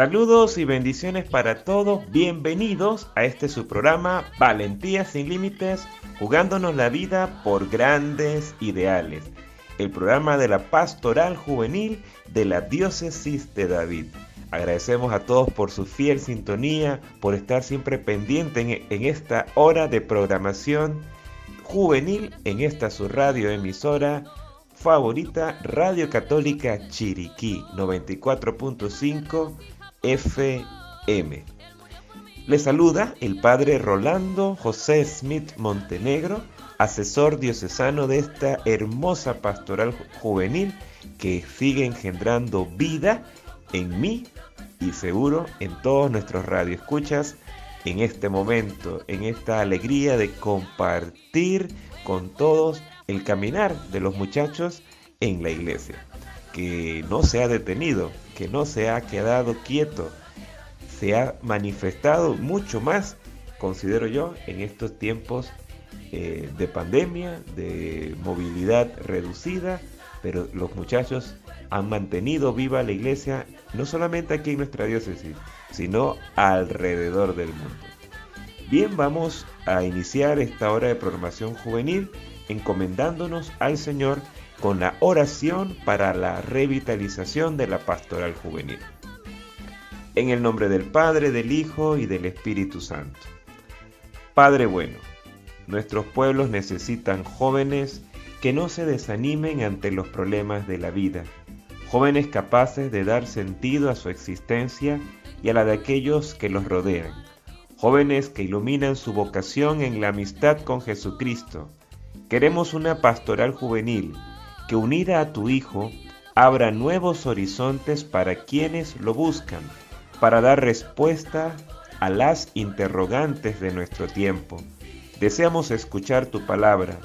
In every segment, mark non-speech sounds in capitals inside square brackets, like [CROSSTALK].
Saludos y bendiciones para todos. Bienvenidos a este su programa Valentía sin Límites, jugándonos la vida por grandes ideales. El programa de la Pastoral Juvenil de la Diócesis de David. Agradecemos a todos por su fiel sintonía, por estar siempre pendiente en, esta hora de programación juvenil en esta su radio emisora favorita Radio Católica Chiriquí 94.5 FM. Le saluda el padre Rolando José Smith Montenegro, asesor diocesano de esta hermosa pastoral juvenil que sigue engendrando vida en mí y seguro en todos nuestros radioescuchas en este momento, en esta alegría de compartir con todos el caminar de los muchachos en la iglesia, que no se ha detenido, que no se ha quedado quieto, se ha manifestado mucho más, considero yo, en estos tiempos eh, de pandemia, de movilidad reducida, pero los muchachos han mantenido viva la iglesia, no solamente aquí en nuestra diócesis, sino alrededor del mundo. Bien, vamos a iniciar esta hora de programación juvenil encomendándonos al Señor con la oración para la revitalización de la pastoral juvenil. En el nombre del Padre, del Hijo y del Espíritu Santo. Padre bueno, nuestros pueblos necesitan jóvenes que no se desanimen ante los problemas de la vida, jóvenes capaces de dar sentido a su existencia y a la de aquellos que los rodean, jóvenes que iluminan su vocación en la amistad con Jesucristo, Queremos una pastoral juvenil que unida a tu Hijo abra nuevos horizontes para quienes lo buscan, para dar respuesta a las interrogantes de nuestro tiempo. Deseamos escuchar tu palabra,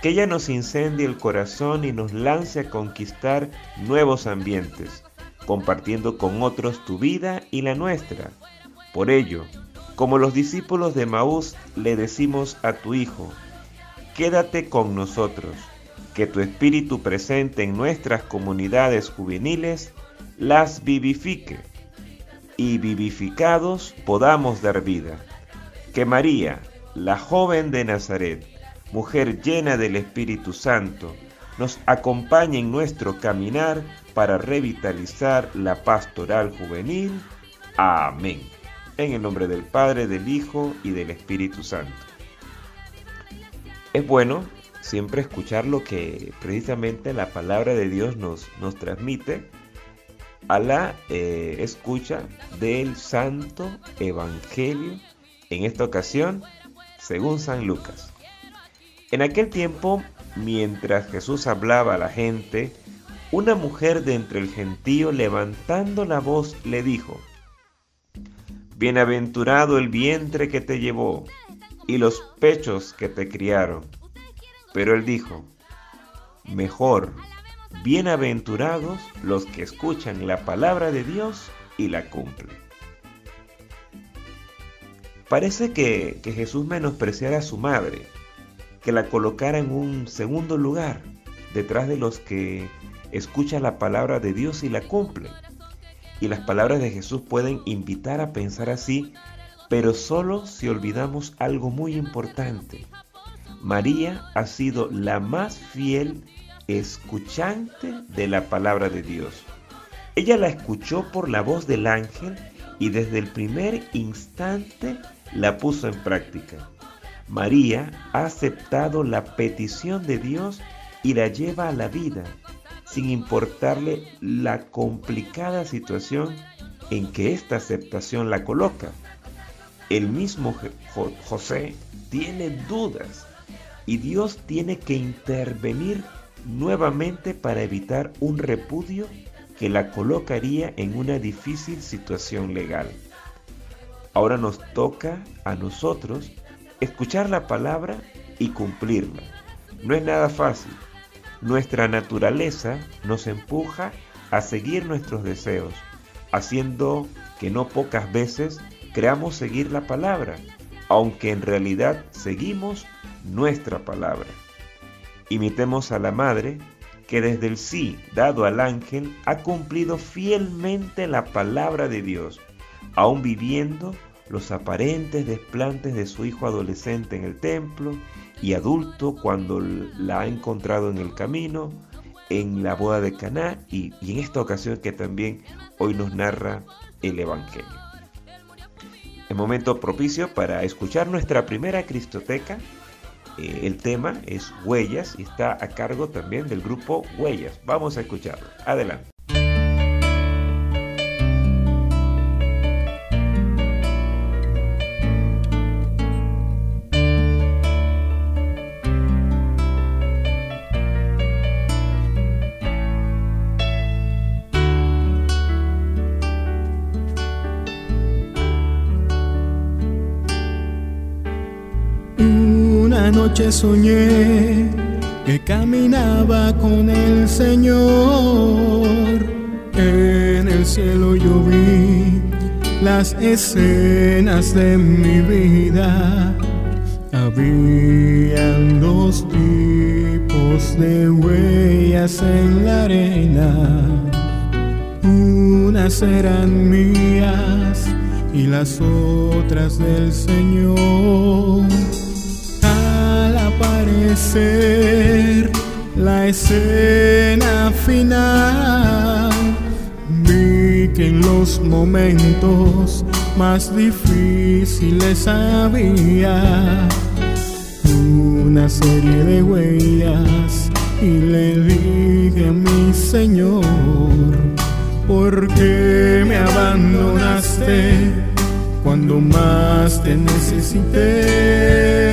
que ella nos incendie el corazón y nos lance a conquistar nuevos ambientes, compartiendo con otros tu vida y la nuestra. Por ello, como los discípulos de Maús le decimos a tu Hijo, quédate con nosotros, que tu espíritu presente en nuestras comunidades juveniles las vivifique y vivificados podamos dar vida. Que María, la joven de Nazaret, mujer llena del Espíritu Santo, nos acompañe en nuestro caminar para revitalizar la pastoral juvenil. Amén. En el nombre del Padre, del Hijo y del Espíritu Santo. Es bueno siempre escuchar lo que precisamente la palabra de Dios nos, nos transmite a la eh, escucha del Santo Evangelio, en esta ocasión, según San Lucas. En aquel tiempo, mientras Jesús hablaba a la gente, una mujer de entre el gentío levantando la voz le dijo, Bienaventurado el vientre que te llevó y los pechos que te criaron. Pero él dijo, mejor, bienaventurados los que escuchan la palabra de Dios y la cumplen. Parece que, que Jesús menospreciara a su madre, que la colocara en un segundo lugar, detrás de los que escuchan la palabra de Dios y la cumplen. Y las palabras de Jesús pueden invitar a pensar así pero solo si olvidamos algo muy importante. María ha sido la más fiel escuchante de la palabra de Dios. Ella la escuchó por la voz del ángel y desde el primer instante la puso en práctica. María ha aceptado la petición de Dios y la lleva a la vida, sin importarle la complicada situación en que esta aceptación la coloca el mismo José tiene dudas y Dios tiene que intervenir nuevamente para evitar un repudio que la colocaría en una difícil situación legal. Ahora nos toca a nosotros escuchar la palabra y cumplirla. No es nada fácil. Nuestra naturaleza nos empuja a seguir nuestros deseos, haciendo que no pocas veces creamos seguir la palabra, aunque en realidad seguimos nuestra palabra. Imitemos a la madre que desde el sí dado al ángel ha cumplido fielmente la palabra de Dios, aun viviendo los aparentes desplantes de su hijo adolescente en el templo y adulto cuando la ha encontrado en el camino, en la boda de Caná y, y en esta ocasión que también hoy nos narra el Evangelio. El momento propicio para escuchar nuestra primera Cristoteca. Eh, el tema es Huellas y está a cargo también del grupo Huellas. Vamos a escucharlo. Adelante. Noche soñé que caminaba con el Señor. En el cielo yo vi las escenas de mi vida. Habían dos tipos de huellas en la arena. Unas eran mías y las otras del Señor la escena final. Vi que en los momentos más difíciles había una serie de huellas y le dije a mi Señor, ¿por qué me abandonaste cuando más te necesité?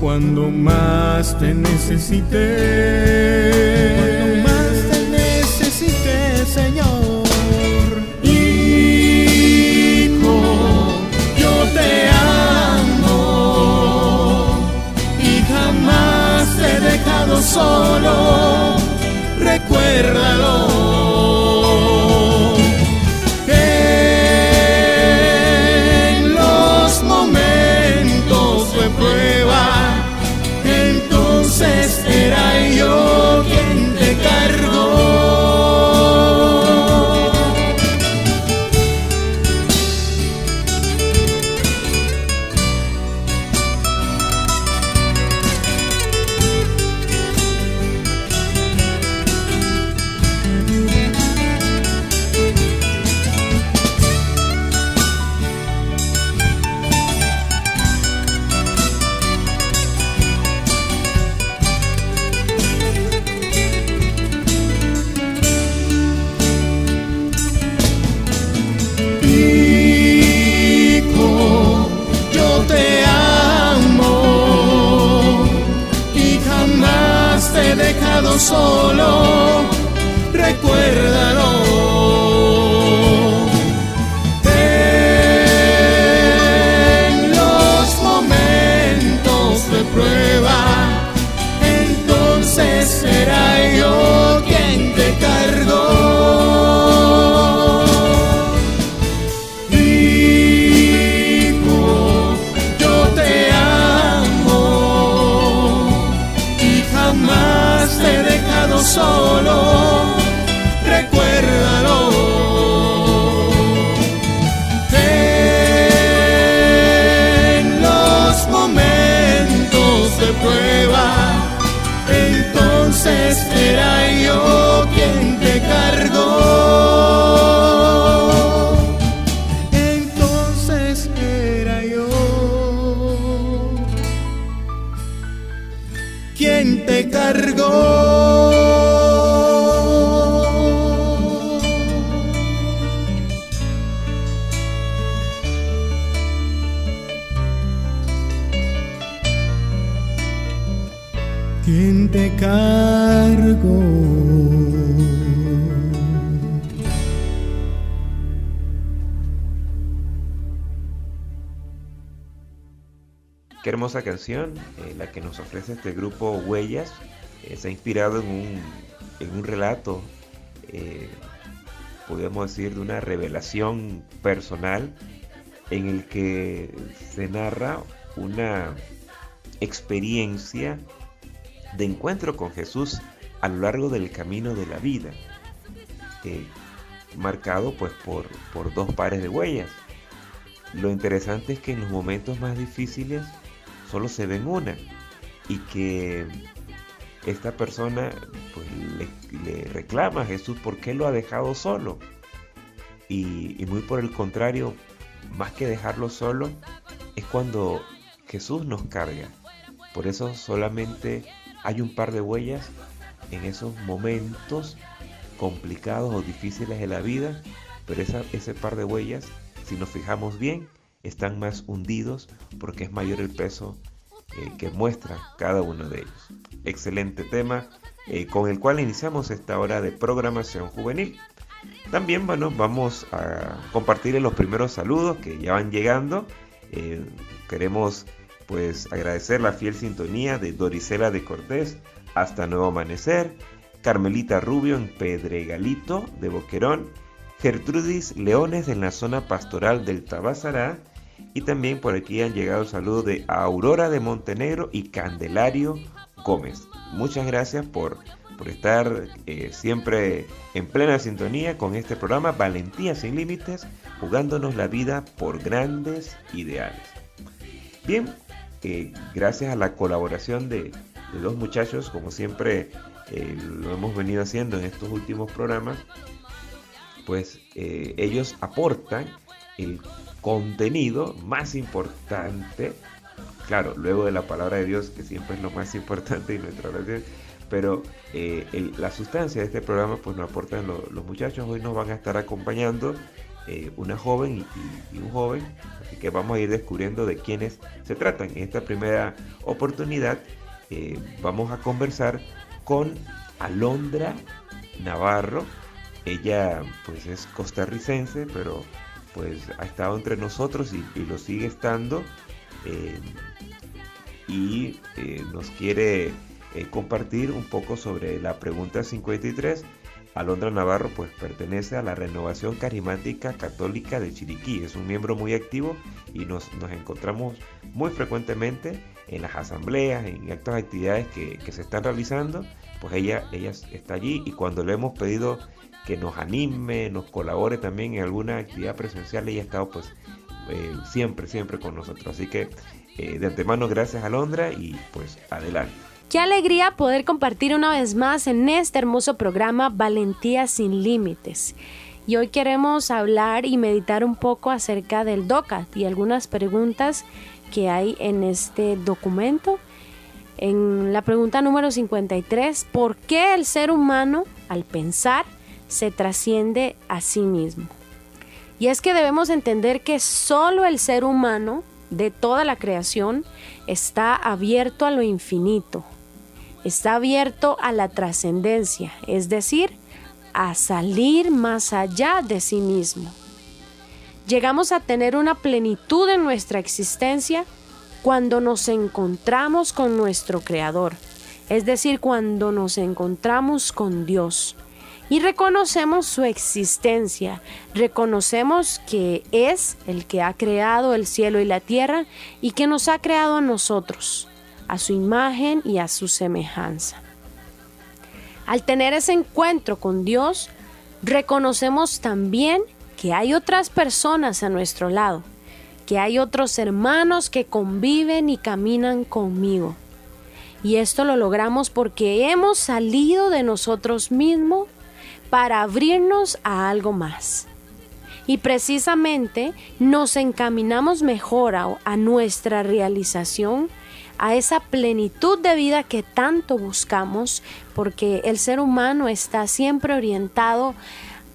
Cuando más te necesité? ¿Quién te cargo? Qué hermosa canción, eh, la que nos ofrece este grupo Huellas. Eh, se ha inspirado en un, en un relato, eh, podemos decir, de una revelación personal en el que se narra una experiencia de encuentro con Jesús a lo largo del camino de la vida, marcado pues por, por dos pares de huellas. Lo interesante es que en los momentos más difíciles solo se ven una y que esta persona pues, le, reclama a Jesús por qué lo ha dejado solo. Y, y muy por el contrario, más que dejarlo solo, es cuando Jesús nos carga. Por eso solamente hay un par de huellas en esos momentos complicados o difíciles de la vida, pero ese par de huellas, si nos fijamos bien, están más hundidos porque es mayor el peso eh, que muestra cada uno de ellos. Excelente tema eh, con el cual iniciamos esta hora de programación juvenil. También bueno, vamos a compartir los primeros saludos que ya van llegando. Eh, queremos pues agradecer la fiel sintonía de Dorisela de Cortés hasta Nuevo Amanecer, Carmelita Rubio en Pedregalito de Boquerón, Gertrudis Leones en la zona pastoral del Tabasará y también por aquí han llegado saludos de Aurora de Montenegro y Candelario Gómez. Muchas gracias por, por estar eh, siempre en plena sintonía con este programa Valentía sin Límites, jugándonos la vida por grandes ideales. Bien, eh, gracias a la colaboración de, dos muchachos, como siempre eh, lo hemos venido haciendo en estos últimos programas, pues ellos aportan el contenido más importante, claro, luego de la palabra de Dios, que siempre es lo más importante en nuestra oración, pero eh, la sustancia de este programa pues nos aportan los muchachos, hoy nos van a estar acompañando eh, una joven y, un joven, así que vamos a ir descubriendo de quiénes se tratan. En esta primera oportunidad eh, vamos a conversar con Alondra Navarro, ella pues es costarricense, pero pues ha estado entre nosotros y, lo sigue estando eh, y nos quiere compartir un poco sobre la pregunta 53. Alondra Navarro pues pertenece a la Renovación Carismática Católica de Chiriquí, es un miembro muy activo y nos, encontramos muy frecuentemente en las asambleas, en actas actividades que, que, se están realizando, pues ella, ella está allí y cuando le hemos pedido que nos anime, nos colabore también en alguna actividad presencial. Ella ha estado pues eh, siempre, siempre con nosotros. Así que eh, de antemano gracias a Londra y pues adelante. Qué alegría poder compartir una vez más en este hermoso programa Valentía sin Límites. Y hoy queremos hablar y meditar un poco acerca del DOCAT y algunas preguntas que hay en este documento. En la pregunta número 53, ¿por qué el ser humano al pensar se trasciende a sí mismo. Y es que debemos entender que solo el ser humano de toda la creación está abierto a lo infinito, está abierto a la trascendencia, es decir, a salir más allá de sí mismo. Llegamos a tener una plenitud en nuestra existencia cuando nos encontramos con nuestro Creador, es decir, cuando nos encontramos con Dios y reconocemos su existencia, reconocemos que es el que ha creado el cielo y la tierra y que nos ha creado a nosotros, a su imagen y a su semejanza. Al tener ese encuentro con Dios, reconocemos también que hay otras personas a nuestro lado, que hay otros hermanos que conviven y caminan conmigo. Y esto lo logramos porque hemos salido de nosotros mismos para abrirnos a algo más. Y precisamente nos encaminamos mejor a, nuestra realización, a esa plenitud de vida que tanto buscamos, porque el ser humano está siempre orientado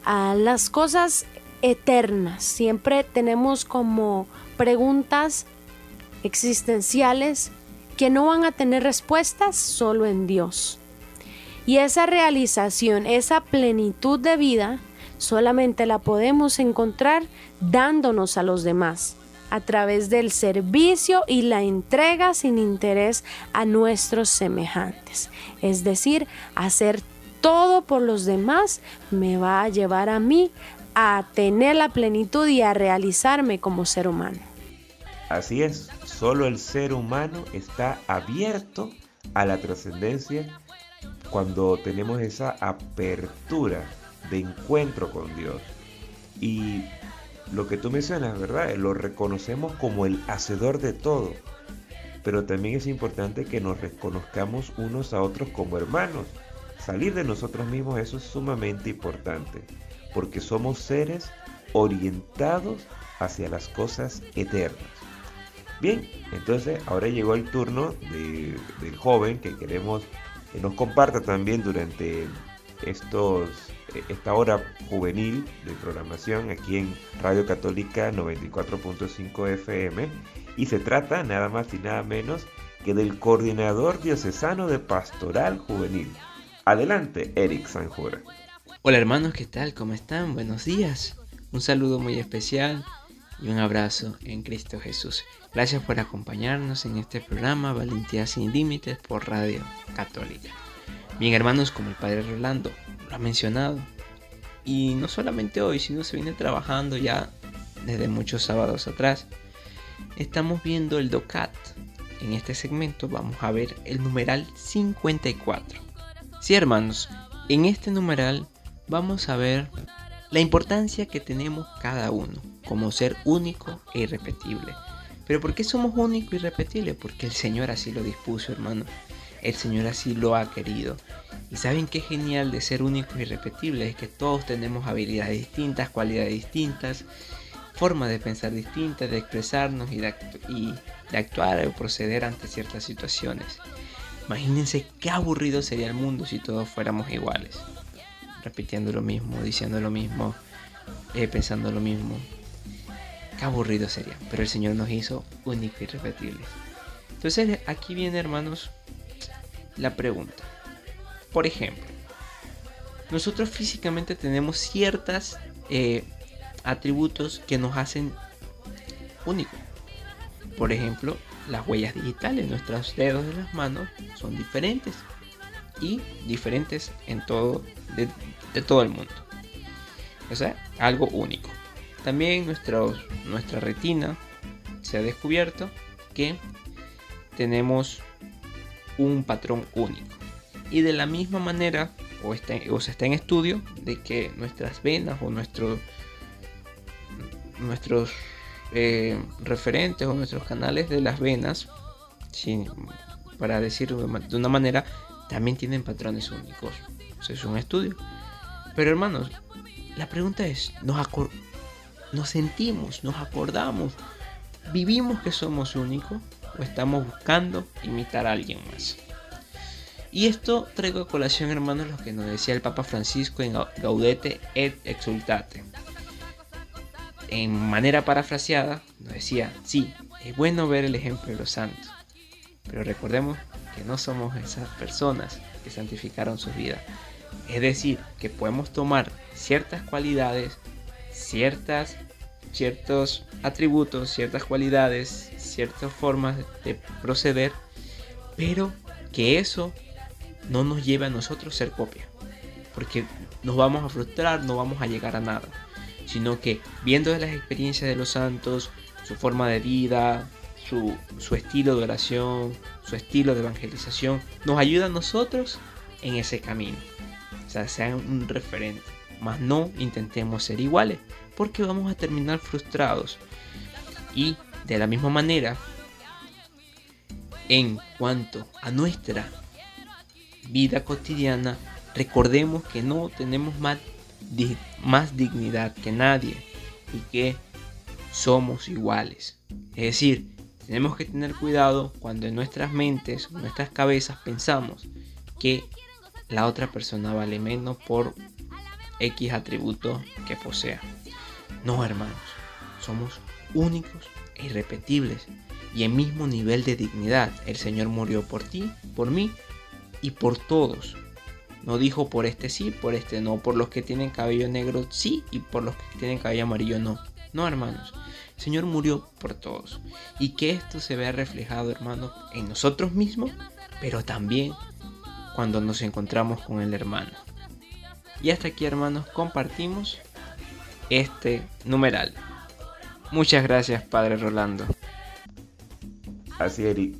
a las cosas eternas. Siempre tenemos como preguntas existenciales que no van a tener respuestas solo en Dios. Y esa realización, esa plenitud de vida, solamente la podemos encontrar dándonos a los demás, a través del servicio y la entrega sin interés a nuestros semejantes. Es decir, hacer todo por los demás me va a llevar a mí a tener la plenitud y a realizarme como ser humano. Así es, solo el ser humano está abierto a la trascendencia cuando tenemos esa apertura de encuentro con Dios. Y lo que tú mencionas, ¿verdad? Lo reconocemos como el hacedor de todo. Pero también es importante que nos reconozcamos unos a otros como hermanos. Salir de nosotros mismos, eso es sumamente importante, porque somos seres orientados hacia las cosas eternas. Bien, entonces ahora llegó el turno del joven que queremos que nos comparta también durante estos, esta hora juvenil de programación aquí en Radio Católica 94.5 FM y se trata nada más y nada menos que del coordinador diocesano de pastoral juvenil. Adelante, Eric Sanjura. Hola hermanos, ¿qué tal? ¿Cómo están? Buenos días. Un saludo muy especial y un abrazo en Cristo Jesús. Gracias por acompañarnos en este programa Valentía sin Límites por Radio Católica. Bien hermanos, como el Padre Rolando lo ha mencionado, y no solamente hoy, sino se viene trabajando ya desde muchos sábados atrás, estamos viendo el DOCAT. En este segmento vamos a ver el numeral 54. Sí hermanos, en este numeral vamos a ver la importancia que tenemos cada uno como ser único e irrepetible pero ¿por qué somos únicos y repetibles? Porque el Señor así lo dispuso, hermano. El Señor así lo ha querido. Y saben qué genial de ser únicos y irrepetibles es que todos tenemos habilidades distintas, cualidades distintas, formas de pensar distintas, de expresarnos y de, y de actuar o proceder ante ciertas situaciones. Imagínense qué aburrido sería el mundo si todos fuéramos iguales, repitiendo lo mismo, diciendo lo mismo, eh, pensando lo mismo, aburrido sería. Pero el Señor nos hizo únicos y irrepetibles. Entonces aquí viene, hermanos, la pregunta. Por ejemplo, nosotros físicamente tenemos ciertos eh, atributos que nos hacen únicos. Por ejemplo, las huellas digitales, nuestros dedos de las manos son diferentes y diferentes en todo de, todo el mundo. O sea, algo único. También nuestra retina se ha descubierto que tenemos un patrón único. Y de la misma manera, o, está, o se está en estudio, de que nuestras venas o nuestros nuestros eh, referentes o nuestros canales de las venas, para decirlo de una manera, también tienen patrones únicos. es un estudio. Pero hermanos, la pregunta es, ¿nos, nos sentimos, nos acordamos, vivimos que somos únicos o estamos buscando imitar a alguien más. Y esto traigo a colación, hermanos, lo que nos decía el Papa Francisco en Gaudete et Exultate. En manera parafraseada, nos decía, sí, es bueno ver el ejemplo de los santos, pero recordemos que no somos esas personas que santificaron su vida. Es decir, que podemos tomar ciertas cualidades ciertas, ciertos atributos, ciertas cualidades, ciertas formas de proceder, pero que eso no nos lleve a nosotros ser copia, porque nos vamos a frustrar, no vamos a llegar a nada, sino que viendo las experiencias de los santos, su forma de vida, su, su estilo de oración, su estilo de evangelización, nos ayuda a nosotros en ese camino, o sea, sean un referente mas no intentemos ser iguales, porque vamos a terminar frustrados. Y de la misma manera, en cuanto a nuestra vida cotidiana, recordemos que no tenemos más, más dignidad que nadie y que somos iguales. Es decir, tenemos que tener cuidado cuando en nuestras mentes, en nuestras cabezas pensamos que la otra persona vale menos por X atributo que posea. No, hermanos, somos únicos irrepetibles. y el mismo nivel de dignidad. El Señor murió por ti, por mí y por todos. No dijo por este sí, por este no, por los que tienen cabello negro sí y por los que tienen cabello amarillo no. No, hermanos. El Señor murió por todos. Y que esto se vea reflejado, hermanos, en nosotros mismos, pero también cuando nos encontramos con el hermano. Y hasta aquí, hermanos, compartimos este numeral. Muchas gracias, Padre Rolando. Así, Eric.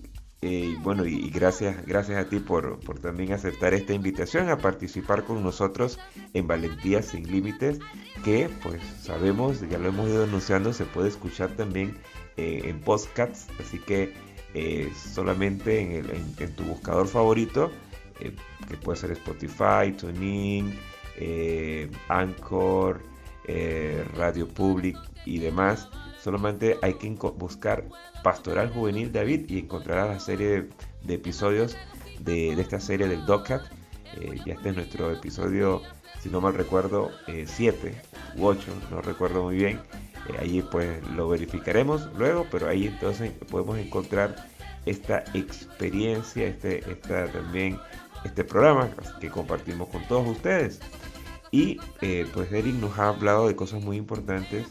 Eh, bueno, y, gracias, gracias a ti por, por, también aceptar esta invitación a participar con nosotros en Valentía Sin Límites, que pues sabemos, ya lo hemos ido anunciando, se puede escuchar también eh, en podcasts, así que eh, solamente en, en, tu buscador favorito, que puede ser Spotify, TuneIn, Anchor, Radio Public y demás, solamente hay que buscar Pastoral Juvenil David y encontrarás la serie de, episodios de, esta serie del DOCAT. Eh, ya este es nuestro episodio, si no mal recuerdo, 7 eh, u 8, no recuerdo muy bien. Eh, allí pues lo verificaremos luego, pero ahí entonces podemos encontrar esta experiencia, este, también este programa que compartimos con todos ustedes. Y pues Eric nos ha hablado de cosas muy importantes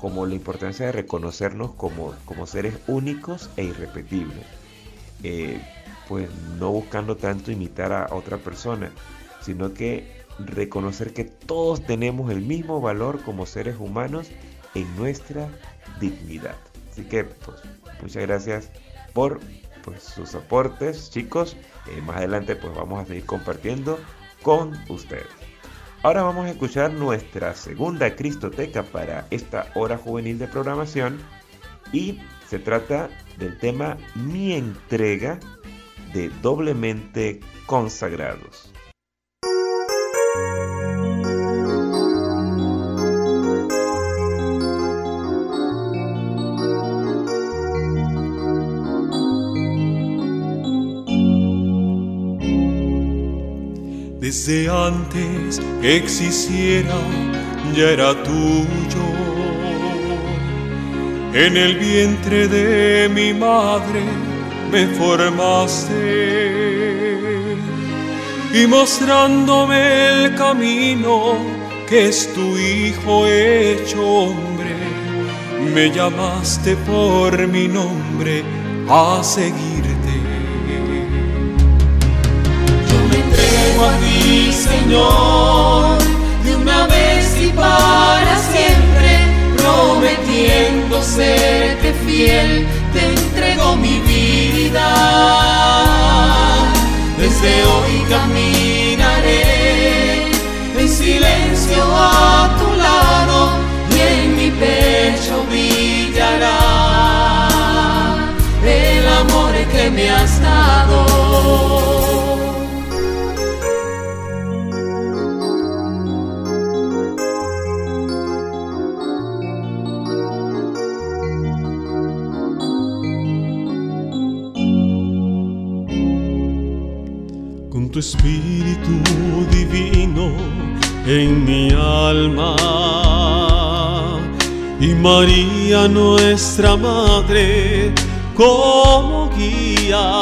como la importancia de reconocernos como, como seres únicos e irrepetibles. Eh, pues no buscando tanto imitar a otra persona, sino que reconocer que todos tenemos el mismo valor como seres humanos en nuestra dignidad. Así que pues, muchas gracias por pues, sus aportes, chicos. Eh, más adelante pues vamos a seguir compartiendo con ustedes. Ahora vamos a escuchar nuestra segunda Cristoteca para esta hora juvenil de programación y se trata del tema Mi entrega de doblemente consagrados. Desde antes que existiera ya era tuyo. En el vientre de mi madre me formaste y mostrándome el camino que es tu hijo hecho hombre, me llamaste por mi nombre a seguir a ti, Señor, de una vez y para siempre, prometiendo serte fiel, te entrego mi vida. Desde hoy caminaré en silencio a tu lado y en mi pecho brillará el amor que me has dado. Tu espíritu divino en mi alma. Y María nuestra Madre como guía,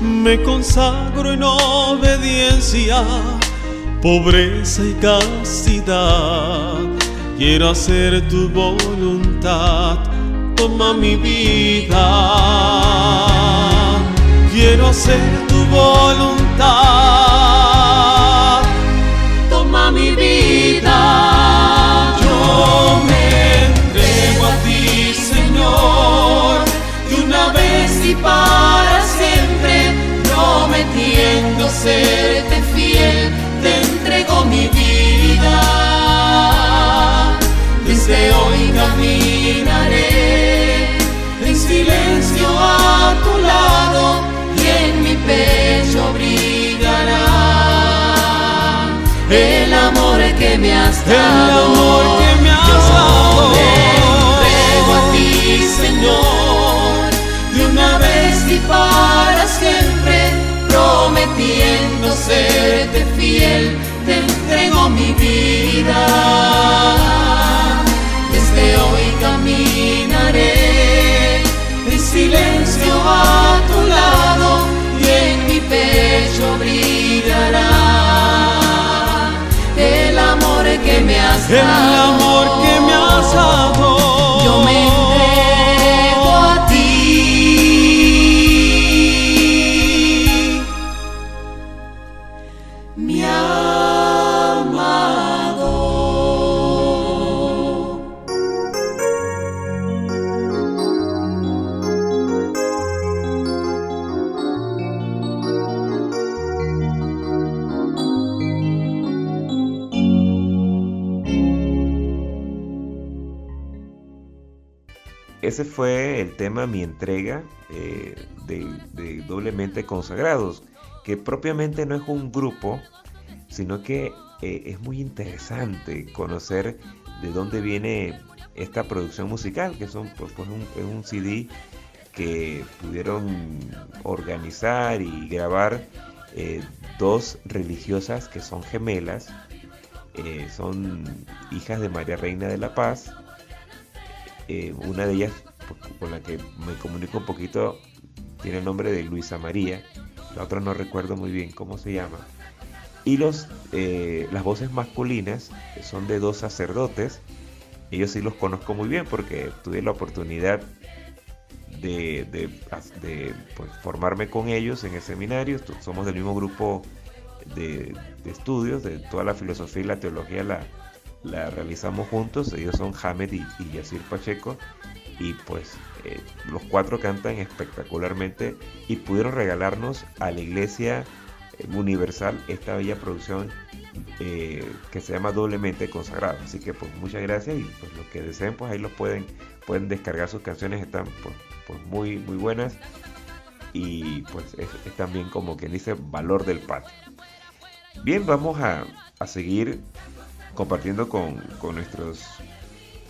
me consagro en obediencia, pobreza y castidad. Quiero hacer tu voluntad, toma mi vida quiero hacer tu voluntad. El amor que me has dado. Yo a ti, Señor, de una vez y para siempre, prometiendo serte fiel, te entrego mi vida. El amor que me has dado. Fue el tema Mi entrega eh, de, Doblemente Consagrados, que propiamente no es un grupo, sino que eh, es muy interesante conocer de dónde viene esta producción musical, que son pues, un, es un CD que pudieron organizar y grabar eh, dos religiosas que son gemelas, son hijas de María Reina de la Paz. Una de ellas, con la que me comunico un poquito, tiene el nombre de Luisa María. La otra no recuerdo muy bien cómo se llama. Y los, eh, las voces masculinas son de dos sacerdotes. Ellos sí los conozco muy bien porque tuve la oportunidad de, de- pues, formarme con ellos en el seminario. Somos del mismo grupo de, de estudios, de toda la filosofía y la teología la, la realizamos juntos. Ellos son Hamed y, y Yacir Pacheco. Y pues eh, los cuatro cantan espectacularmente y pudieron regalarnos a la iglesia eh, universal esta bella producción eh, que se llama doblemente consagrado. Así que pues muchas gracias y pues los que deseen pues ahí los pueden, pueden descargar sus canciones, están pues, pues, muy muy buenas y pues es, también como que dice valor del patio. Bien, vamos a, a seguir compartiendo con, con nuestros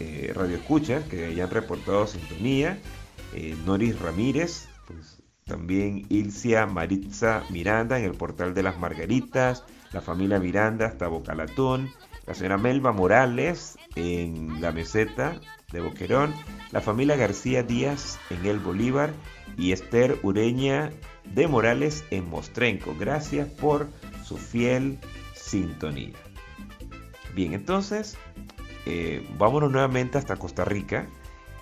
eh, radioescuchas que hayan reportado sintonía. Eh, Noris Ramírez, pues, también Ilcia Maritza Miranda en el portal de las Margaritas, la familia Miranda hasta Bocalatún, la señora Melba Morales en la meseta de Boquerón, la familia García Díaz en el Bolívar y Esther Ureña de Morales en Mostrenco. Gracias por su fiel sintonía. Bien, entonces eh, vámonos nuevamente hasta Costa Rica,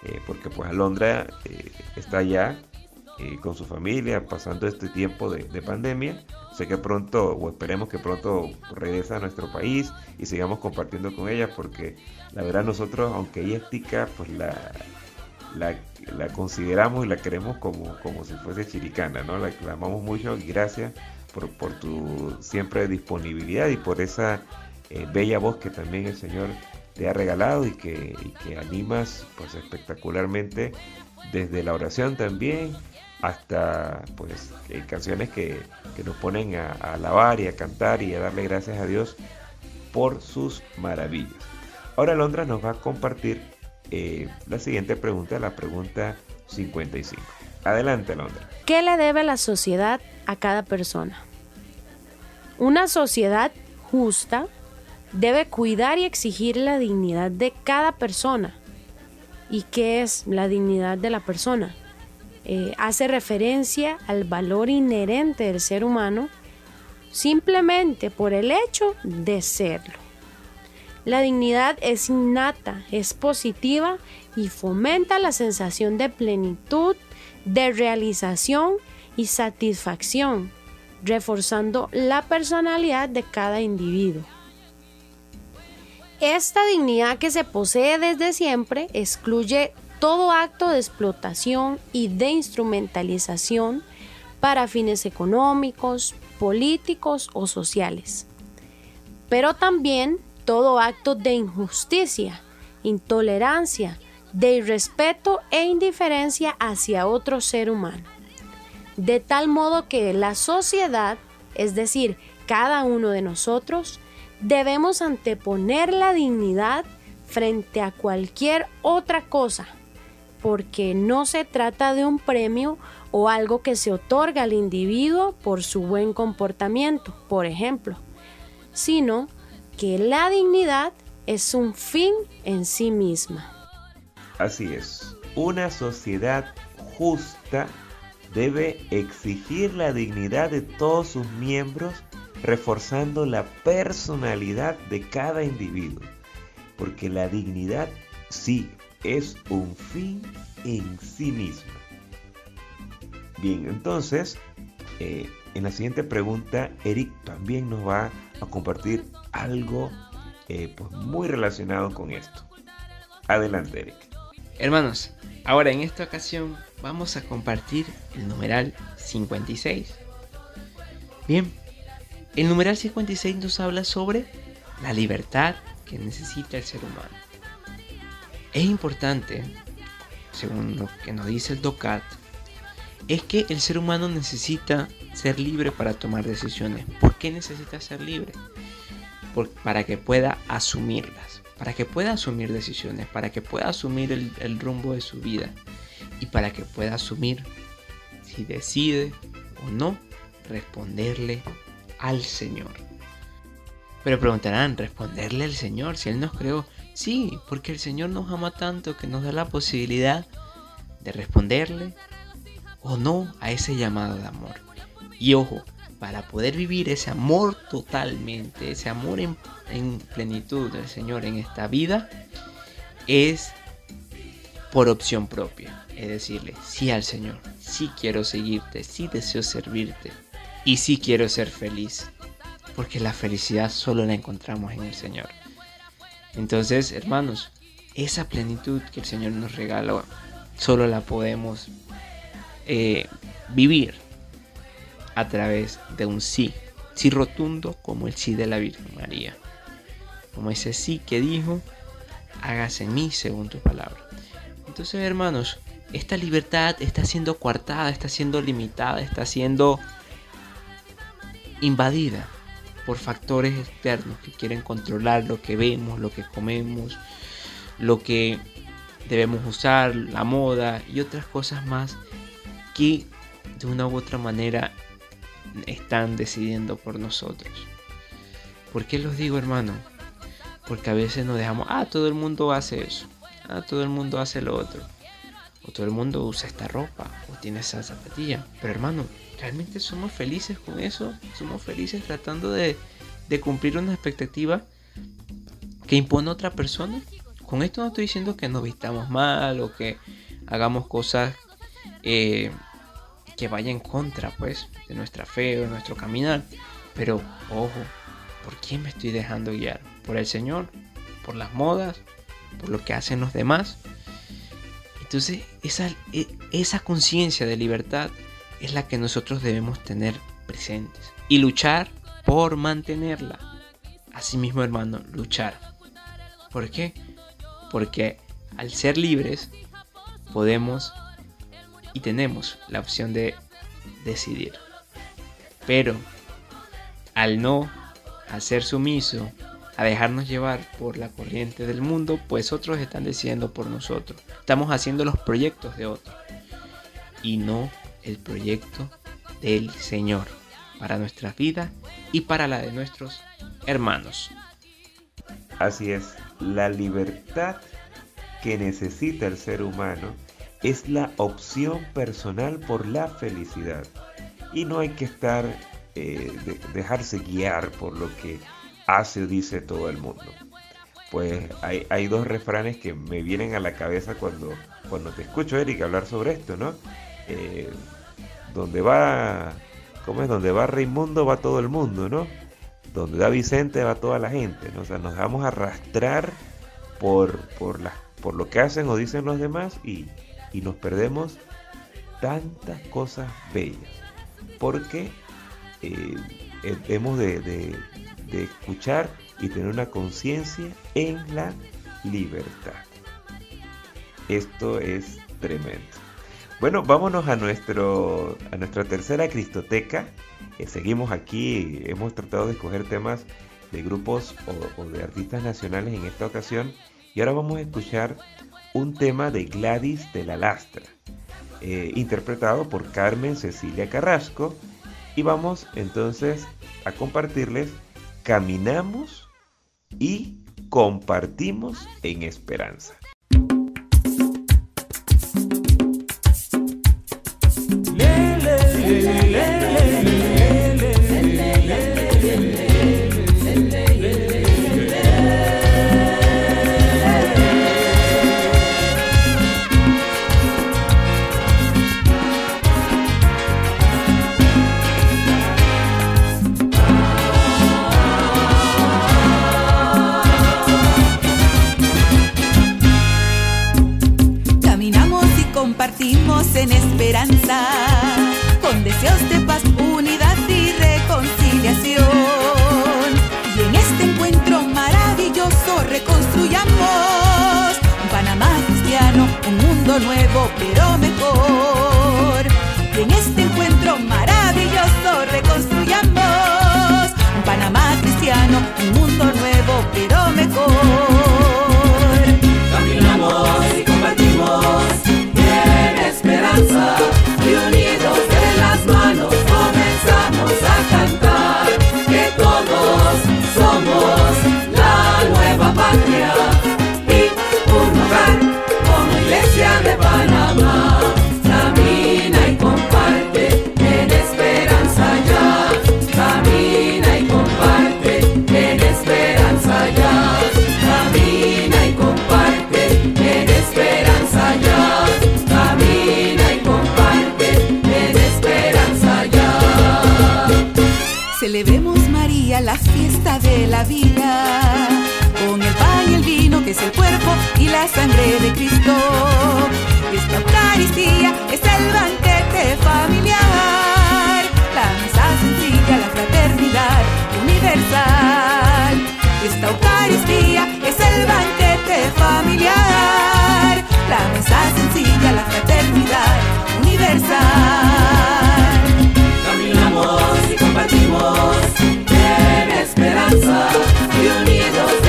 eh, porque pues Alondra eh, está allá eh, con su familia pasando este tiempo de, de pandemia. Sé que pronto, o esperemos que pronto regrese a nuestro país y sigamos compartiendo con ella, porque la verdad nosotros, aunque ella es tica, pues la, la, la consideramos y la queremos como, como si fuese chiricana, ¿no? La, la amamos mucho y gracias por, por tu siempre disponibilidad y por esa bella voz que también el Señor te ha regalado y que, que animas pues espectacularmente desde la oración también hasta pues eh, canciones que, que nos ponen a, a alabar y a cantar y a darle gracias a Dios por sus maravillas. Ahora Londra nos va a compartir eh, la siguiente pregunta, la pregunta 55. Adelante Londra. ¿Qué le debe la sociedad a cada persona? Una sociedad justa debe cuidar y exigir la dignidad de cada persona. ¿Y qué es la dignidad de la persona? Eh, hace referencia al valor inherente del ser humano simplemente por el hecho de serlo. La dignidad es innata, es positiva y fomenta la sensación de plenitud, de realización y satisfacción, reforzando la personalidad de cada individuo. Esta dignidad que se posee desde siempre excluye todo acto de explotación y de instrumentalización para fines económicos, políticos o sociales, pero también todo acto de injusticia, intolerancia, de irrespeto e indiferencia hacia otro ser humano. De tal modo que la sociedad, es decir, cada uno de nosotros, debemos anteponer la dignidad frente a cualquier otra cosa, porque no se trata de un premio o algo que se otorga al individuo por su buen comportamiento, por ejemplo, sino que la dignidad es un fin en sí misma. Así es, una sociedad justa debe exigir la dignidad de todos sus miembros, reforzando la personalidad de cada individuo. porque la dignidad sí es un fin en sí misma. Bien, entonces, eh, en la siguiente pregunta, Eric también nos va a compartir algo eh, pues muy relacionado con esto. Adelante, Eric. Hermanos, ahora en esta ocasión vamos a compartir el numeral 56. Bien, el numeral 56 nos habla sobre la libertad que necesita el ser humano. Es importante, según lo que nos dice el DOCAT, es que el ser humano necesita ser libre para tomar decisiones. ¿Por qué necesita ser libre? para que pueda asumirlas, para que pueda asumir decisiones, para que pueda asumir el, el rumbo de su vida y para que pueda asumir si decide o no responderle al Señor. Pero preguntarán, ¿responderle al Señor si Él nos creó? Sí, porque el Señor nos ama tanto que nos da la posibilidad de responderle o no a ese llamado de amor. Y ojo, para poder vivir ese amor totalmente, ese amor en, plenitud del Señor en esta vida, es por opción propia. Es decirle, sí al Señor, sí quiero seguirte, sí deseo servirte y sí quiero ser feliz. Porque la felicidad solo la encontramos en el Señor. Entonces, hermanos, esa plenitud que el Señor nos regaló, solo la podemos eh, vivir a través de un sí, sí rotundo como el sí de la Virgen María, como ese sí que dijo, hágase en mí según tu palabra. Entonces, hermanos, esta libertad está siendo coartada, está siendo limitada, está siendo invadida por factores externos que quieren controlar lo que vemos, lo que comemos, lo que debemos usar, la moda y otras cosas más que de una u otra manera están decidiendo por nosotros. ¿Por qué los digo, hermano? Porque a veces nos dejamos, ah, todo el mundo hace eso, ah, todo el mundo hace lo otro, o todo el mundo usa esta ropa, o tiene esa zapatilla. Pero hermano, ¿realmente somos felices con eso? ¿Somos felices tratando de, cumplir una expectativa que impone otra persona? Con esto no estoy diciendo que nos vistamos mal o que hagamos cosas eh, que vaya en contra, pues, de nuestra fe o de nuestro caminar. Pero, ojo, ¿por quién me estoy dejando guiar? ¿Por el Señor? ¿Por las modas? ¿Por lo que hacen los demás? Entonces, esa, e, esa conciencia de libertad es la que nosotros debemos tener presentes y luchar por mantenerla. Asimismo, hermano, luchar. ¿Por qué? Porque al ser libres podemos y tenemos la opción de decidir. Pero al no hacer sumiso, a dejarnos llevar por la corriente del mundo, pues otros están decidiendo por nosotros. Estamos haciendo los proyectos de otros y no el proyecto del Señor para nuestra vida y para la de nuestros hermanos. Así es, la libertad que necesita el ser humano es la opción personal por la felicidad. Y no hay que estar, eh, dejarse guiar por lo que hace o dice todo el mundo. Pues hay, dos refranes que me vienen a la cabeza cuando, cuando te escucho, Eric, hablar sobre esto, ¿no? Eh, donde va, ¿cómo es? Donde va Raimundo va todo el mundo, ¿no? Donde va Vicente va toda la gente, ¿no? O sea, nos vamos a arrastrar por, por, por lo que hacen o dicen los demás y, y nos perdemos tantas cosas bellas porque eh, hemos de, escuchar y tener una conciencia en la libertad. Esto es tremendo. Bueno, vámonos a, nuestro, a nuestra tercera Cristoteca. Eh, seguimos aquí, hemos tratado de escoger temas de grupos o, de artistas nacionales en esta ocasión. Y ahora vamos a escuchar un tema de Gladys de la Lastra, eh, interpretado por Carmen Cecilia Carrasco. Y vamos entonces a compartirles Caminamos y compartimos en esperanza. Hey, hey, hey. fiesta de la vida, con el pan y el vino que es el cuerpo y la sangre de Cristo. Esta Eucaristía es el banquete familiar, la mesa sencilla, la fraternidad universal. Esta Eucaristía es el banquete familiar, la mesa sencilla, la fraternidad universal. You y unidos.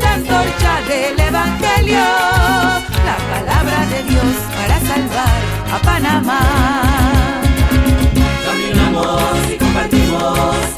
la antorcha del Evangelio, la palabra de Dios para salvar a Panamá. Caminamos y compartimos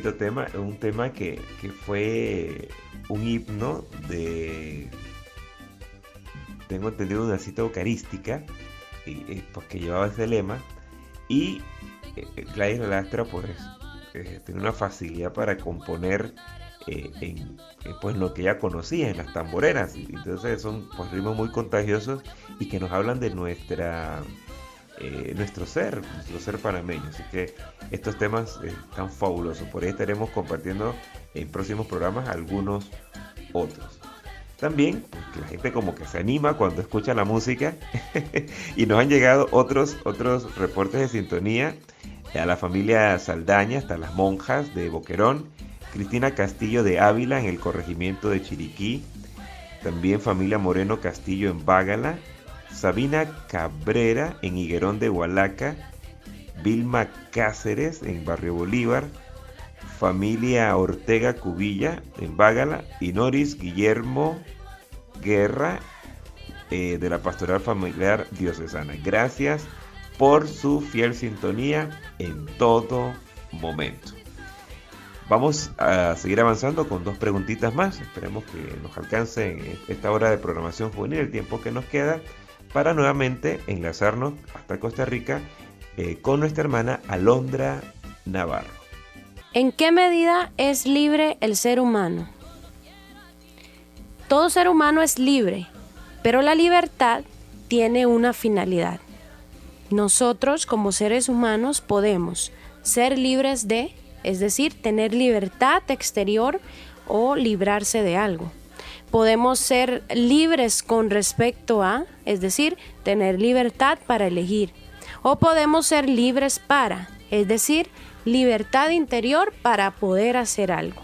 tema, un tema que, fue un himno de, tengo entendido, una cita eucarística, y, y, pues, llevaba ese lema, y eh, eh Gladys Lastra pues eh, tiene una facilidad para componer eh, pues lo que ella conocía, en las tamboreras, entonces son pues, ritmos muy contagiosos y que nos hablan de nuestra nuestro ser, nuestro ser panameño. Así que estos temas están fabulosos. Por ahí estaremos compartiendo en próximos programas algunos otros. También pues, la gente como que se anima cuando escucha la música [LAUGHS] y nos han llegado otros, otros reportes de sintonía a la familia Saldaña, hasta las monjas de Boquerón, Cristina Castillo de Ávila en el corregimiento de Chiriquí, también familia Moreno Castillo en Bágala, Sabina Cabrera en Higuerón de Hualaca, Vilma Cáceres en Barrio Bolívar, familia Ortega Cubilla en Bágala y Noris Guillermo Guerra eh, de la Pastoral Familiar Diocesana. Gracias por su fiel sintonía en todo momento. Vamos a seguir avanzando con dos preguntitas más. Esperemos que nos alcance en esta hora de programación juvenil el tiempo que nos queda para nuevamente enlazarnos hasta Costa Rica eh, con nuestra hermana Alondra Navarro. ¿En qué medida es libre el ser humano? Todo ser humano es libre, pero la libertad tiene una finalidad. Nosotros como seres humanos podemos ser libres de, es decir, tener libertad exterior o librarse de algo. Podemos ser libres con respecto a, es decir, tener libertad para elegir. O podemos ser libres para, es decir, libertad interior para poder hacer algo.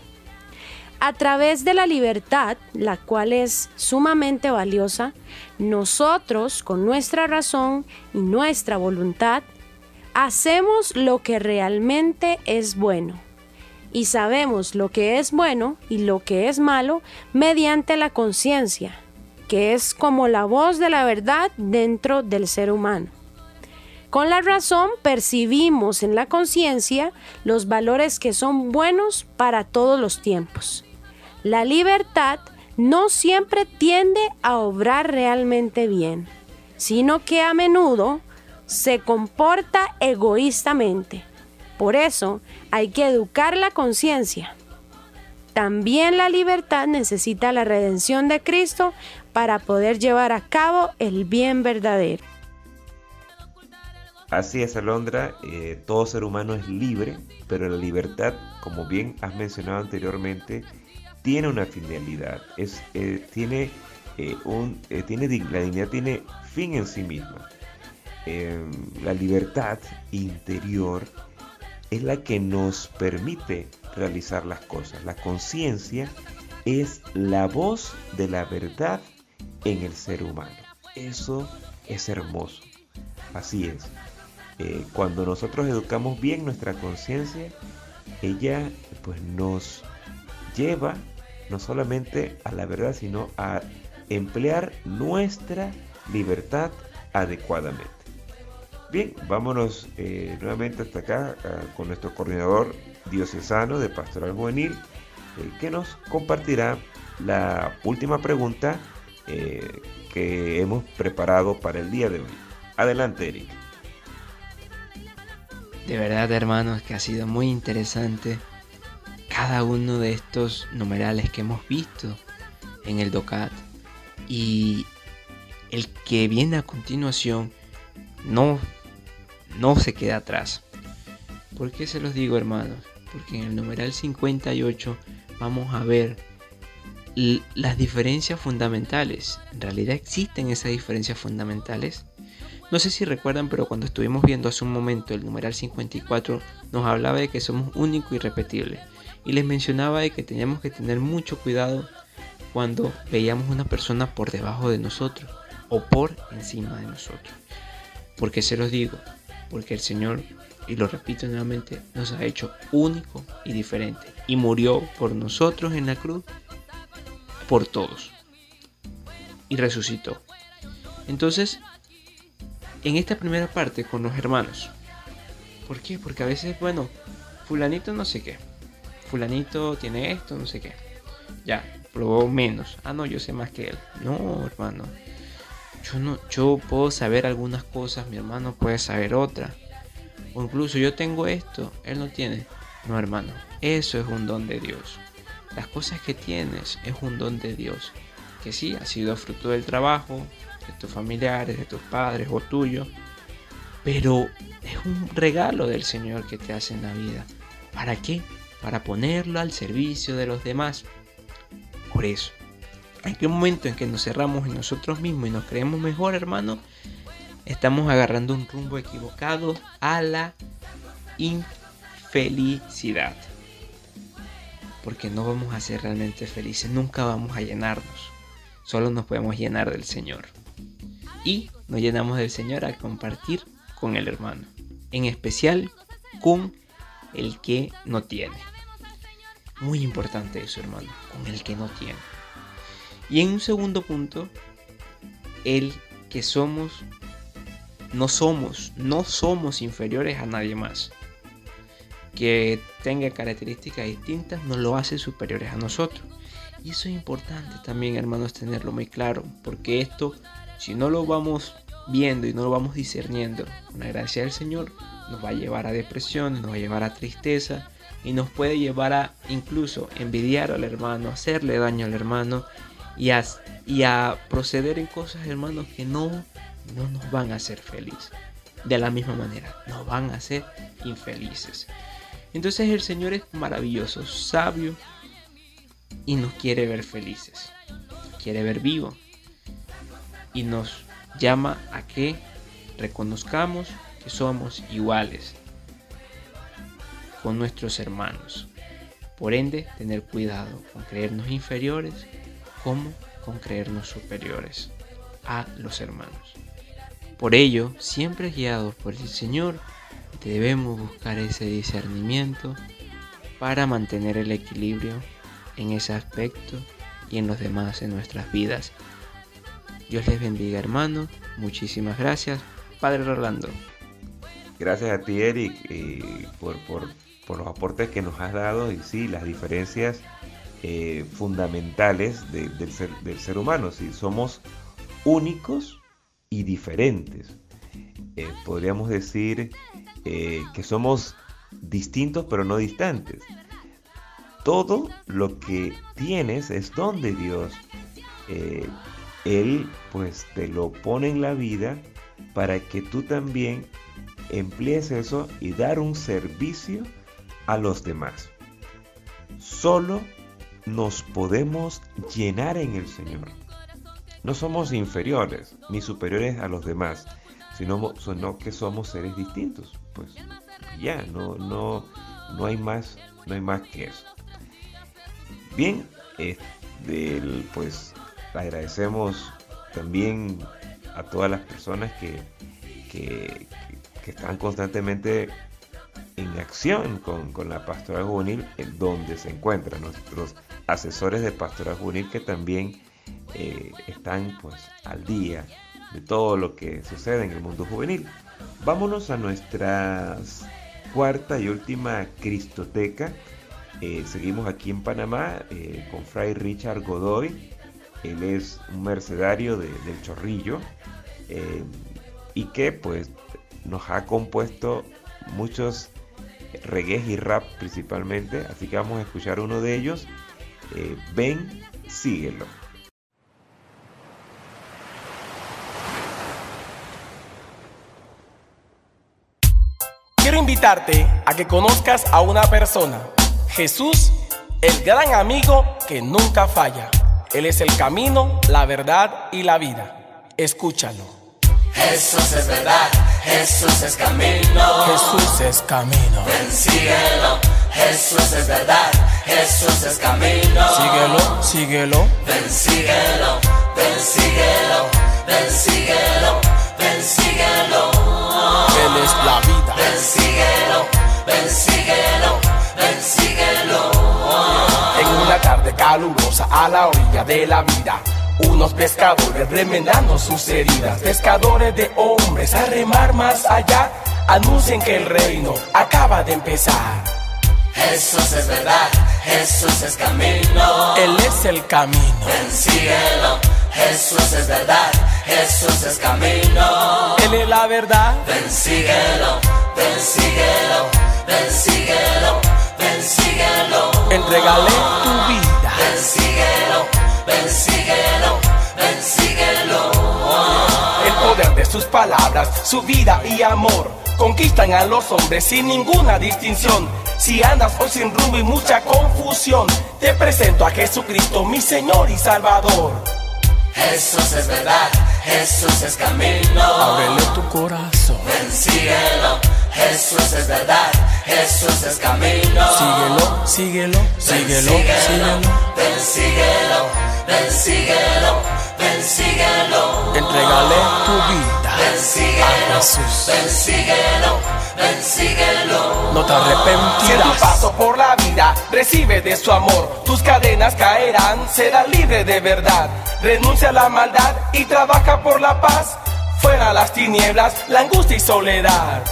A través de la libertad, la cual es sumamente valiosa, nosotros, con nuestra razón y nuestra voluntad, hacemos lo que realmente es bueno. Y sabemos lo que es bueno y lo que es malo mediante la conciencia, que es como la voz de la verdad dentro del ser humano. Con la razón percibimos en la conciencia los valores que son buenos para todos los tiempos. La libertad no siempre tiende a obrar realmente bien, sino que a menudo se comporta egoístamente. Por eso hay que educar la conciencia. También la libertad necesita la redención de Cristo para poder llevar a cabo el bien verdadero. Así es, Alondra, eh, todo ser humano es libre, pero la libertad, como bien has mencionado anteriormente, tiene una finalidad, es, eh, tiene, eh, un, tiene, la dignidad tiene fin en sí misma. Em, la libertad interior es la que nos permite realizar las cosas. La conciencia es la voz de la verdad en el ser humano. Eso es hermoso. Así es. Eh, cuando nosotros educamos bien nuestra conciencia, ella pues nos lleva no solamente a la verdad, sino a emplear nuestra libertad adecuadamente. Bien, vámonos eh, nuevamente hasta acá ah, con nuestro coordinador diocesano de Pastoral Juvenil, eh, que nos compartirá la última pregunta que hemos preparado para el día de hoy. Adelante, Eric. De verdad, hermanos, que ha sido muy interesante cada uno de estos numerales que hemos visto en el DOCAT. Y el que viene a continuación no, no se queda atrás. ¿Por qué se los digo, hermanos? Porque en el numeral 58 vamos a ver las diferencias fundamentales. En realidad existen esas diferencias fundamentales. No sé si recuerdan, pero cuando estuvimos viendo hace un momento el numeral 54, nos hablaba de que somos únicos y repetibles. Y les mencionaba de que teníamos que tener mucho cuidado cuando veíamos una persona por debajo de nosotros o por encima de nosotros. ¿Por qué se los digo? Porque el Señor, y lo repito nuevamente, nos ha hecho único y diferente. Y murió por nosotros en la cruz, por todos. Y resucitó. Entonces, en esta primera parte con los hermanos. ¿Por qué? Porque a veces, bueno, fulanito no sé qué. Fulanito tiene esto, no sé qué. Ya, probó menos. Ah, no, yo sé más que él. No, hermano. Yo puedo saber algunas cosas, mi hermano puede saber otra. O incluso yo tengo esto, él no tiene. No, hermano, eso es un don de Dios. las cosas que tienes es un don de Dios, que sí ha sido fruto del trabajo, de tus familiares, de tus padres o tuyo, pero es un regalo del Señor que te hace en la vida. ¿Para qué? Para ponerlo al servicio de los demás. Por eso, en qué momento en que nos cerramos en nosotros mismos y nos creemos mejor, hermano, estamos agarrando un rumbo equivocado a la infelicidad. Porque no vamos a ser realmente felices, nunca vamos a llenarnos. Solo nos podemos llenar del Señor. Y nos llenamos del Señor al compartir con el hermano. En especial con el que no tiene. Muy importante eso, hermano, con el que no tiene. Y en un segundo punto, el que somos, no somos, no somos inferiores a nadie más. Que tenga características distintas no lo hace superiores a nosotros. Y eso es importante también, hermanos, tenerlo muy claro, porque esto, si no lo vamos viendo y no lo vamos discerniendo, una gracia del Señor, nos va a llevar a depresión, nos va a llevar a tristeza y nos puede llevar a incluso envidiar al hermano, hacerle daño al hermano y a, a proceder en cosas, hermanos, que no, no nos van a hacer felices. De la misma manera, nos van a hacer infelices. Entonces el Señor es maravilloso, sabio y nos quiere ver felices. Quiere ver vivos. Y nos llama a que reconozcamos que somos iguales con nuestros hermanos. Por ende, tener cuidado con creernos inferiores como con creernos superiores a los hermanos. Por ello, siempre guiados por el Señor, debemos buscar ese discernimiento para mantener el equilibrio en ese aspecto y en los demás en nuestras vidas. Dios les bendiga hermano, muchísimas gracias, Padre Rolando. Gracias a ti Eric por, por, por, los aportes que nos has dado y sí, las diferencias eh, fundamentales del, ser, del, ser, humano. Si somos únicos y diferentes. Eh, podríamos decir eh, que somos distintos pero no distantes. Todo lo que tienes es don de Dios. Él pues te lo pone en la vida para que tú también emplees eso y dar un servicio a los demás. Solo nos podemos llenar en el Señor. No somos inferiores ni superiores a los demás, sino, que somos seres distintos. Pues ya, no, no, no hay más, no hay más que eso. Bien, pues agradecemos también a todas las personas que, que, que están constantemente en acción con, con, la pastoral juvenil en donde se encuentran nuestros asesores de pastoral juvenil que también eh, están pues al día de todo lo que sucede en el mundo juvenil. Vámonos a nuestra cuarta y última Cristoteca. Eh, seguimos aquí en Panamá eh, con Fray Richard Godoy. Él es un mercedario del Chorrillo y que pues nos ha compuesto muchos reggae y rap principalmente, así que vamos a escuchar uno de ellos. Eh, ven, síguelo. Quiero invitarte a que conozcas a una persona, Jesús, el gran amigo que nunca falla. Él es el camino, la verdad y la vida. Escúchalo. Jesús es verdad, Jesús es camino. Jesús es camino. Ven, síguelo. Jesús es verdad, Jesús es camino. Síguelo, síguelo. Ven, síguelo, ven, síguelo, ven, síguelo, ven, síguelo. Él es la vida. Ven, síguelo, ven, síguelo, ven, síguelo. En una tarde calurosa a la orilla de la vida unos pescadores remendando sus heridas, pescadores de hombres a remar más allá, anuncien que el reino acaba de empezar. Jesús es verdad, Jesús es camino. Él es el camino. Ven, síguelo. Jesús es verdad, Jesús es camino. Él es la verdad. Ven, síguelo, ven, síguelo, ven, síguelo ven síguelo. Entrégale tu vida. Ven síguelo, ven síguelo, ven síguelo. El poder de sus palabras, su vida y amor conquistan a los hombres sin ninguna distinción. Si andas hoy sin rumbo y mucha confusión, te presento a Jesucristo, mi Señor y Salvador. Jesús es verdad, Jesús es camino. Ábrele tu corazón. Ven síguelo, Jesús es verdad, Jesús es camino. Síguelo, síguelo, síguelo, síguelo. síguelo, ven síguelo, ven síguelo. Entrégale tu vida Ven a Jesús. ven síguelo, ven síguelo. No te arrepentirás. Si en tu paso por la vida recibe de su amor, tus cadenas caerán, serás libre de verdad. Renuncia a la maldad y trabaja por la paz. Fuera las tinieblas, la angustia y soledad.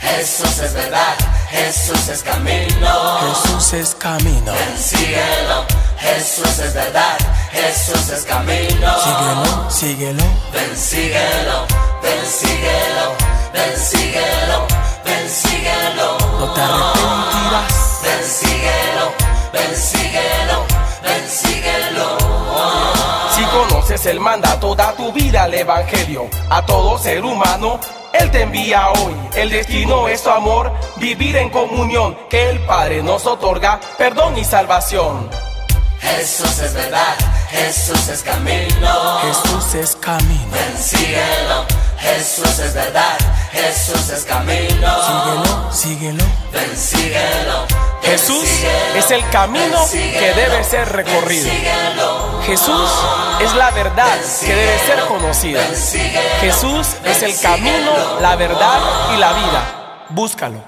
Jesús es verdad, Jesús es camino. Jesús es camino. Ven síguelo, Jesús es verdad, Jesús es camino. Síguelo, síguelo. Ven síguelo, ven síguelo, ven síguelo, ven síguelo. No te arrepentirás. Ven síguelo, ven síguelo, ven síguelo. Si conoces el mandato, da tu vida al evangelio. A todo ser humano, Él te envía hoy. El destino es tu amor, vivir en comunión. Que el Padre nos otorga perdón y salvación. Jesús es verdad, Jesús es camino. Jesús es camino. Ven síguelo, Jesús es verdad, Jesús es camino. Síguelo, síguelo. Ven síguelo. ven Jesús síguelo, es el camino ven síguelo, que debe ser recorrido. síguelo, Jesús es la verdad que debe ser conocida. Jesús es el camino, la verdad y la vida. Búscalo.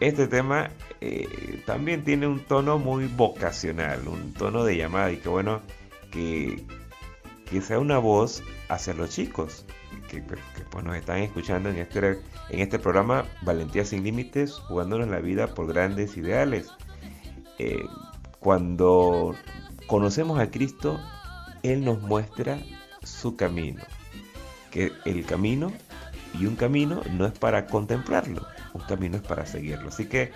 Este tema eh, también tiene un tono muy vocacional, un tono de llamada y que bueno que, que sea una voz hacia los chicos que, pues, nos están escuchando en este, en este programa Valentía sin Límites, jugándonos la vida por grandes ideales. Eh, cuando conocemos a Cristo, Él nos muestra su camino, que el camino y un camino no es para contemplarlo, un camino es para seguirlo. Así que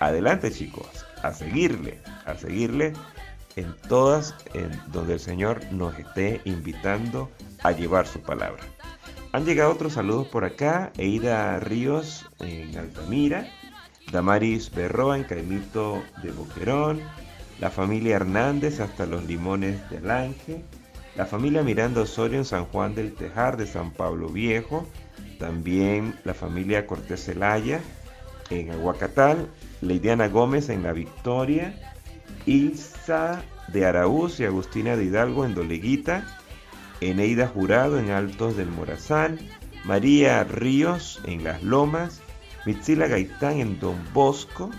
adelante chicos, a seguirle, a seguirle en todas en donde el Señor nos esté invitando a llevar su palabra. Han llegado otros saludos por acá, Eida Ríos en Altamira, Damaris Berroa en Caimito de Boquerón, la familia Hernández hasta los Limones del Ángel, la familia Miranda Osorio en San Juan del Tejar de San Pablo Viejo, también la familia Cortés Zelaya en Aguacatal, Leidiana Gómez en La Victoria, Ilsa de Araúz y Agustina de Hidalgo en Doleguita, Eneida Jurado en Altos del Morazán, María Ríos en Las Lomas, Mitzila Gaitán en Don Bosco,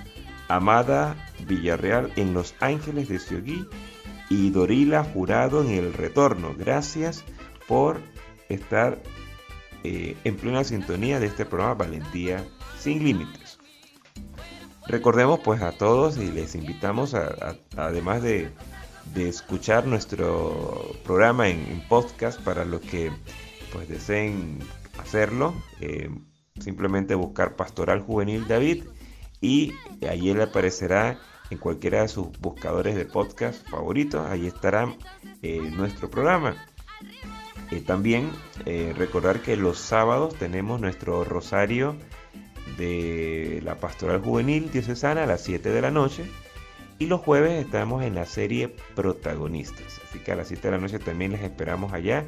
Amada Villarreal en Los Ángeles de Ciogui y Dorila Jurado en El Retorno. Gracias por estar eh, en plena sintonía de este programa Valentía sin Límites. Recordemos pues a todos y les invitamos a, a, además de, de, escuchar nuestro programa en, podcast para los que pues deseen hacerlo, eh, simplemente buscar Pastoral Juvenil David y ahí él aparecerá en cualquiera de sus buscadores de podcast favoritos, ahí estará eh, nuestro programa. Eh, también recordar que los sábados tenemos nuestro rosario de la pastoral juvenil diocesana a las 7 de la noche y los jueves estamos en la serie protagonistas. Así que a las 7 de la noche también les esperamos allá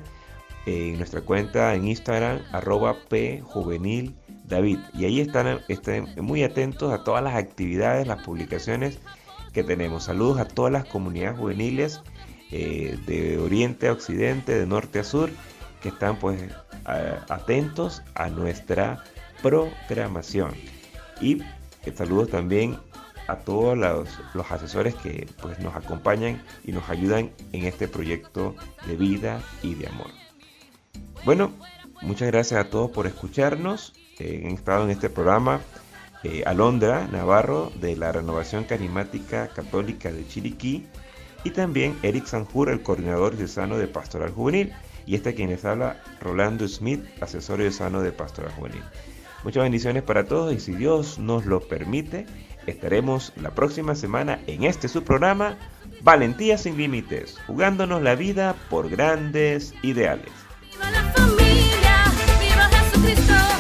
en nuestra cuenta en Instagram arroba pjuvenil David. Y ahí están, estén muy atentos a todas las actividades, las publicaciones que tenemos. Saludos a todas las comunidades juveniles eh, de oriente a occidente, de norte a sur, que están pues atentos a nuestra programación. Y eh, saludos también a todos los, asesores que pues nos acompañan y nos ayudan en este proyecto de vida y de amor. Bueno, muchas gracias a todos por escucharnos. Eh, han estado en este programa eh, Alondra Navarro de la Renovación Carismática Católica de Chiriquí y también Eric Sanjur, el coordinador diocesano de Pastoral Juvenil. Y este quien les habla, Rolando Smith, asesor diocesano de Pastoral Juvenil. Muchas bendiciones para todos y si Dios nos lo permite, Estaremos la próxima semana en este su programa Valentía sin Límites, jugándonos la vida por grandes ideales. ¡Viva la familia! ¡Viva Jesucristo!